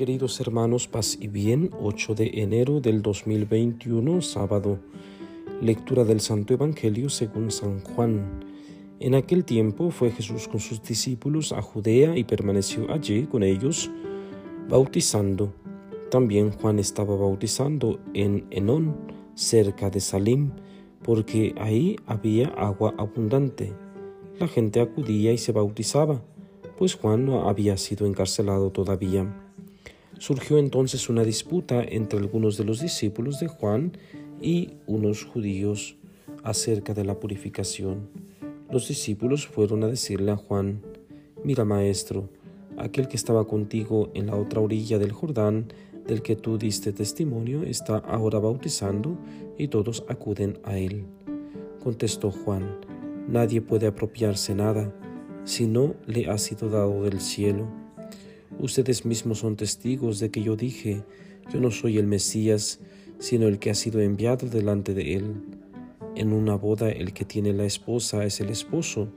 Queridos hermanos, paz y bien, 8 de enero del 2021, sábado. Lectura del Santo Evangelio según San Juan. En aquel tiempo fue Jesús con sus discípulos a Judea y permaneció allí con ellos, bautizando. También Juan estaba bautizando en Enón, cerca de Salim, porque ahí había agua abundante. La gente acudía y se bautizaba, pues Juan no había sido encarcelado todavía. Surgió entonces una disputa entre algunos de los discípulos de Juan y unos judíos acerca de la purificación. Los discípulos fueron a decirle a Juan, Mira maestro, aquel que estaba contigo en la otra orilla del Jordán, del que tú diste testimonio, está ahora bautizando y todos acuden a él. Contestó Juan, Nadie puede apropiarse nada si no le ha sido dado del cielo. Ustedes mismos son testigos de que yo dije, yo no soy el Mesías, sino el que ha sido enviado delante de él. En una boda el que tiene la esposa es el esposo.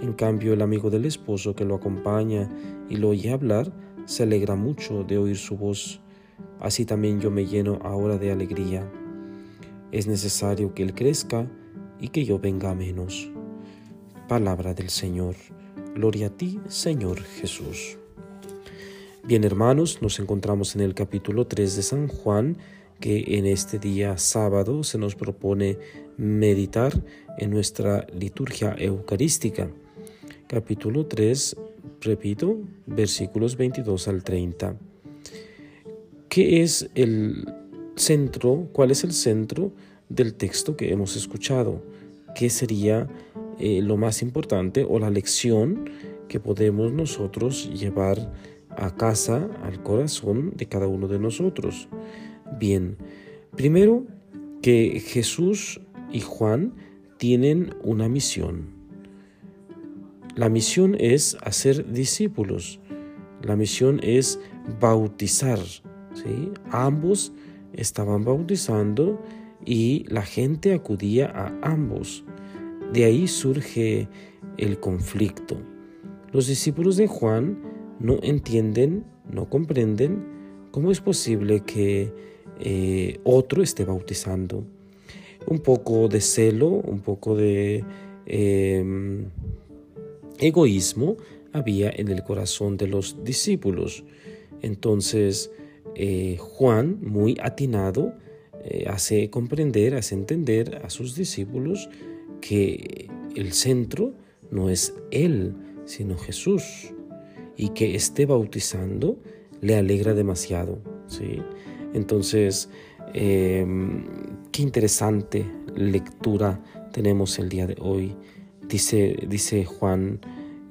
En cambio el amigo del esposo que lo acompaña y lo oye hablar, se alegra mucho de oír su voz. Así también yo me lleno ahora de alegría. Es necesario que él crezca y que yo venga menos. Palabra del Señor. Gloria a ti, Señor Jesús. Bien hermanos, nos encontramos en el capítulo 3 de San Juan, que en este día sábado se nos propone meditar en nuestra liturgia eucarística. Capítulo 3, repito, versículos 22 al 30. ¿Qué es el centro? ¿Cuál es el centro del texto que hemos escuchado? ¿Qué sería eh, lo más importante o la lección que podemos nosotros llevar a casa, al corazón de cada uno de nosotros. Bien, primero que Jesús y Juan tienen una misión. La misión es hacer discípulos. La misión es bautizar. ¿sí? Ambos estaban bautizando y la gente acudía a ambos. De ahí surge el conflicto. Los discípulos de Juan no entienden, no comprenden cómo es posible que eh, otro esté bautizando. Un poco de celo, un poco de em, egoísmo había en el corazón de los discípulos. Entonces eh, Juan, muy atinado, eh, hace comprender, hace entender a sus discípulos que el centro no es Él, sino Jesús y que esté bautizando le alegra demasiado. ¿sí? Entonces, em, qué interesante lectura tenemos el día de hoy. Dice, dice Juan,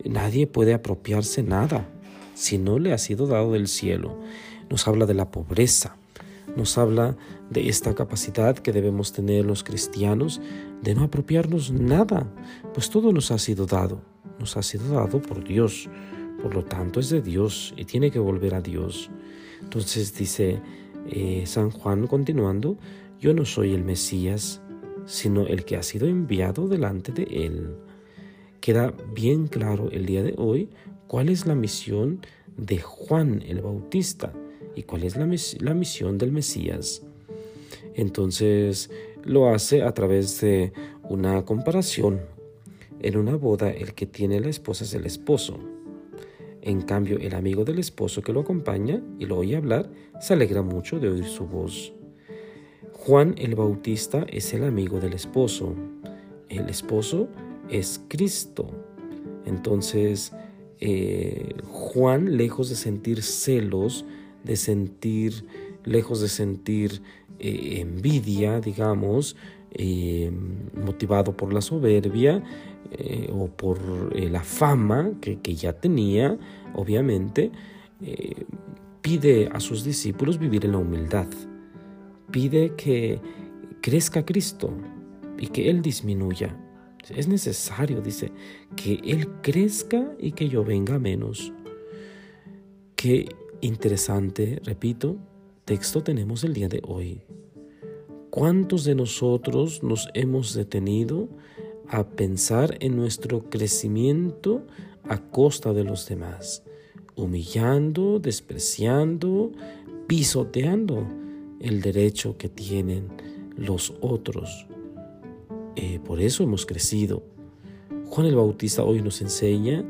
nadie puede apropiarse nada si no le ha sido dado del cielo. Nos habla de la pobreza, nos habla de esta capacidad que debemos tener los cristianos de no apropiarnos nada, pues todo nos ha sido dado, nos ha sido dado por Dios. Por lo tanto es de Dios y tiene que volver a Dios. Entonces dice eh, San Juan continuando, yo no soy el Mesías, sino el que ha sido enviado delante de él. Queda bien claro el día de hoy cuál es la misión de Juan el Bautista y cuál es la, la misión del Mesías. Entonces lo hace a través de una comparación. En una boda el que tiene la esposa es el esposo en cambio, el amigo del esposo que lo acompaña y lo oye hablar se alegra mucho de oír su voz. Juan el Bautista es el amigo del esposo. El esposo es Cristo. Entonces, eh, Juan, lejos de sentir celos, de sentir, lejos de sentir eh, envidia, digamos, eh, motivado por la soberbia eh, o por la fama que, ya tenía, obviamente, pide a sus discípulos vivir en la humildad. Pide que crezca Cristo y que Él disminuya. Es necesario, dice, que Él crezca y que yo venga menos. Qué interesante, repito, texto tenemos el día de hoy. ¿Cuántos de nosotros nos hemos detenido a pensar en nuestro crecimiento a costa de los demás? humillando, despreciando, pisoteando el derecho que tienen los otros. Eh, por eso hemos crecido. Juan el Bautista hoy nos enseña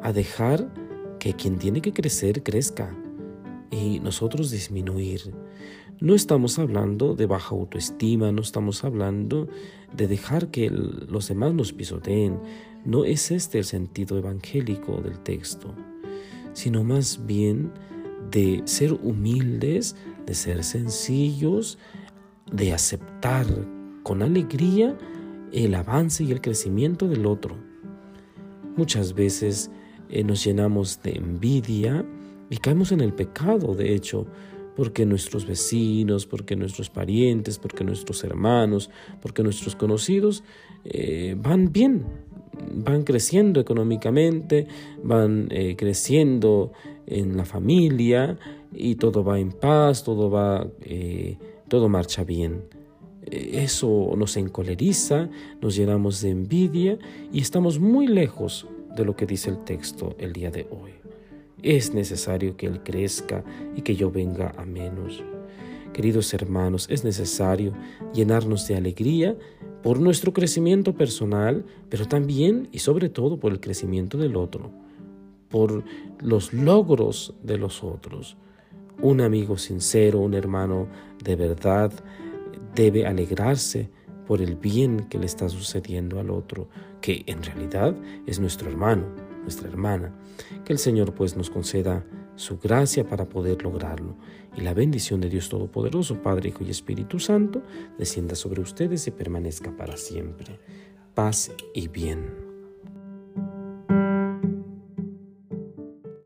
a dejar que quien tiene que crecer crezca y nosotros disminuir. No estamos hablando de baja autoestima, no estamos hablando de dejar que los demás nos pisoteen. No es este el sentido evangélico del texto, sino más bien de ser humildes, de ser sencillos, de aceptar con alegría el avance y el crecimiento del otro. Muchas veces eh, nos llenamos de envidia y caemos en el pecado, de hecho, porque nuestros vecinos, porque nuestros parientes, porque nuestros hermanos, porque nuestros conocidos eh, van bien, van creciendo económicamente, van eh, creciendo en la familia y todo va en paz, todo va, todo marcha bien. Eso nos encoleriza, nos llenamos de envidia y estamos muy lejos de lo que dice el texto el día de hoy. Es necesario que Él crezca y que yo venga a menos. Queridos hermanos, es necesario llenarnos de alegría por nuestro crecimiento personal, pero también y sobre todo por el crecimiento del otro, por los logros de los otros. Un amigo sincero, un hermano de verdad, debe alegrarse por el bien que le está sucediendo al otro, que en realidad es nuestro hermano, nuestra hermana. Que el Señor pues nos conceda su gracia para poder lograrlo. Y la bendición de Dios Todopoderoso, Padre, Hijo y Espíritu Santo, descienda sobre ustedes y permanezca para siempre. Paz y bien.